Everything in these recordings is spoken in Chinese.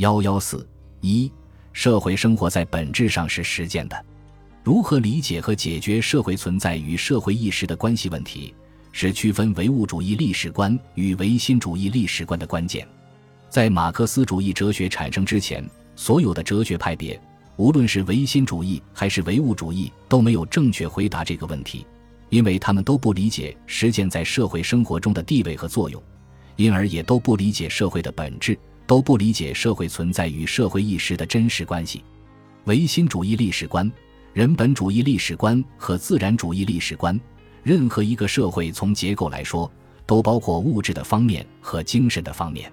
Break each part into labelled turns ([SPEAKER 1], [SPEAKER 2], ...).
[SPEAKER 1] 幺幺四一，社会生活在本质上是实践的。如何理解和解决社会存在与社会意识的关系问题，是区分唯物主义历史观与唯心主义历史观的关键。在马克思主义哲学产生之前，所有的哲学派别，无论是唯心主义还是唯物主义，都没有正确回答这个问题，因为他们都不理解实践在社会生活中的地位和作用，因而也都不理解社会的本质。都不理解社会存在与社会意识的真实关系。唯心主义历史观、人本主义历史观和自然主义历史观，任何一个社会从结构来说，都包括物质的方面和精神的方面。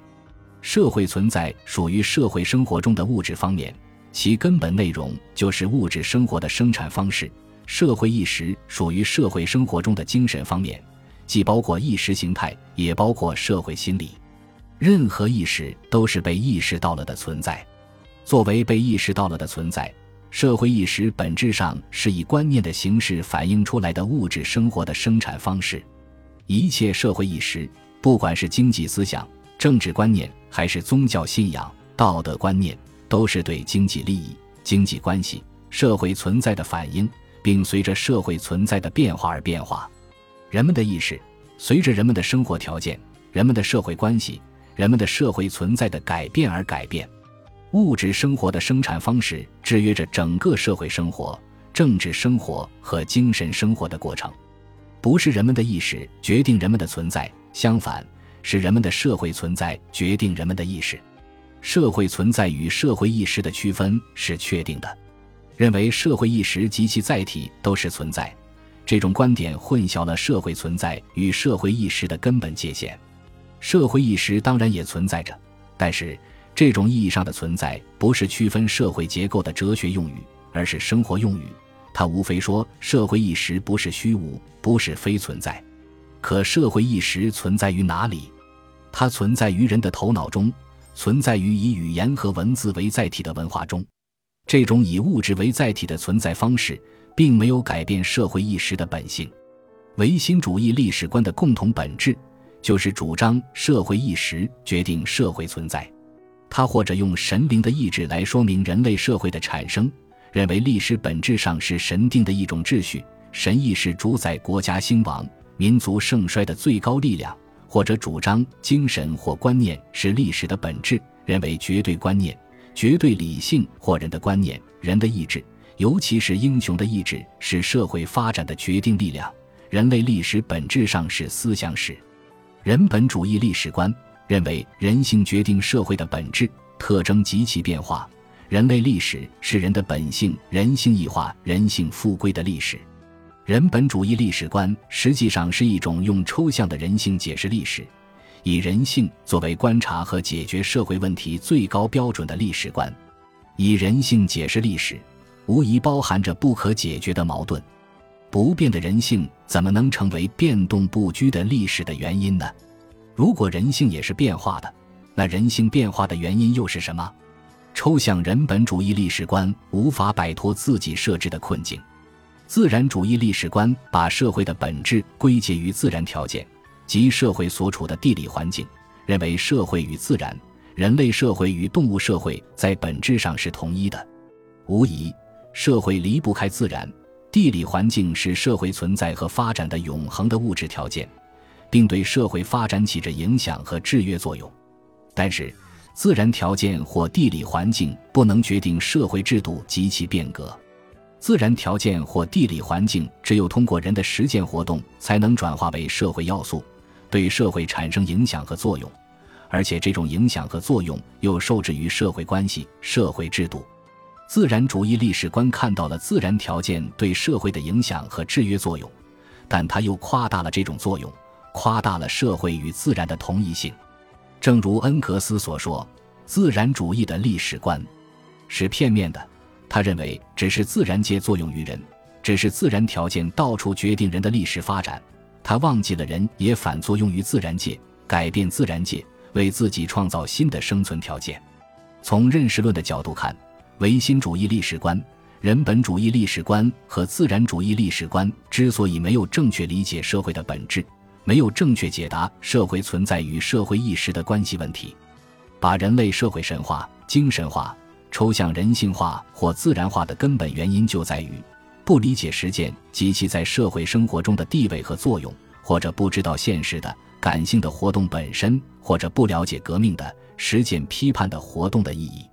[SPEAKER 1] 社会存在属于社会生活中的物质方面，其根本内容就是物质生活的生产方式；社会意识属于社会生活中的精神方面，既包括意识形态，也包括社会心理。任何意识都是被意识到了的存在。作为被意识到了的存在，社会意识本质上是以观念的形式反映出来的物质生活的生产方式。一切社会意识，不管是经济思想、政治观念，还是宗教信仰、道德观念，都是对经济利益、经济关系、社会存在的反应，并随着社会存在的变化而变化。人们的意识随着人们的生活条件、人们的社会关系。人们的社会存在的改变而改变，物质生活的生产方式制约着整个社会生活、政治生活和精神生活的过程。不是人们的意识决定人们的存在，相反，是人们的社会存在决定人们的意识。社会存在与社会意识的区分是确定的。认为社会意识及其载体都是存在，这种观点混淆了社会存在与社会意识的根本界限。社会意识当然也存在着，但是这种意义上的存在不是区分社会结构的哲学用语，而是生活用语。它无非说社会意识不是虚无，不是非存在。可社会意识存在于哪里？它存在于人的头脑中，存在于以语言和文字为载体的文化中。这种以物质为载体的存在方式，并没有改变社会意识的本性。唯心主义历史观的共同本质。就是主张社会意识决定社会存在，他或者用神灵的意志来说明人类社会的产生，认为历史本质上是神定的一种秩序，神意是主宰国家兴亡、民族盛衰的最高力量；或者主张精神或观念是历史的本质，认为绝对观念、绝对理性或人的观念、人的意志，尤其是英雄的意志是社会发展的决定力量。人类历史本质上是思想史。人本主义历史观认为，人性决定社会的本质特征及其变化。人类历史是人的本性人性异化、人性复归的历史。人本主义历史观实际上是一种用抽象的人性解释历史，以人性作为观察和解决社会问题最高标准的历史观。以人性解释历史，无疑包含着不可解决的矛盾。不变的人性怎么能成为变动不居的历史的原因呢？如果人性也是变化的，那人性变化的原因又是什么？抽象人本主义历史观无法摆脱自己设置的困境。自然主义历史观把社会的本质归结于自然条件，即社会所处的地理环境，认为社会与自然、人类社会与动物社会在本质上是统一的。无疑，社会离不开自然。地理环境是社会存在和发展的永恒的物质条件，并对社会发展起着影响和制约作用。但是，自然条件或地理环境不能决定社会制度及其变革。自然条件或地理环境只有通过人的实践活动，才能转化为社会要素，对社会产生影响和作用。而且，这种影响和作用又受制于社会关系、社会制度。自然主义历史观看到了自然条件对社会的影响和制约作用，但他又夸大了这种作用，夸大了社会与自然的同一性。正如恩格斯所说，自然主义的历史观是片面的。他认为，只是自然界作用于人，只是自然条件到处决定人的历史发展。他忘记了人也反作用于自然界，改变自然界，为自己创造新的生存条件。从认识论的角度看。唯心主义历史观、人本主义历史观和自然主义历史观之所以没有正确理解社会的本质，没有正确解答社会存在与社会意识的关系问题，把人类社会神话、精神化、抽象人性化或自然化的根本原因就在于不理解实践及其在社会生活中的地位和作用，或者不知道现实的、感性的活动本身，或者不了解革命的实践批判的活动的意义。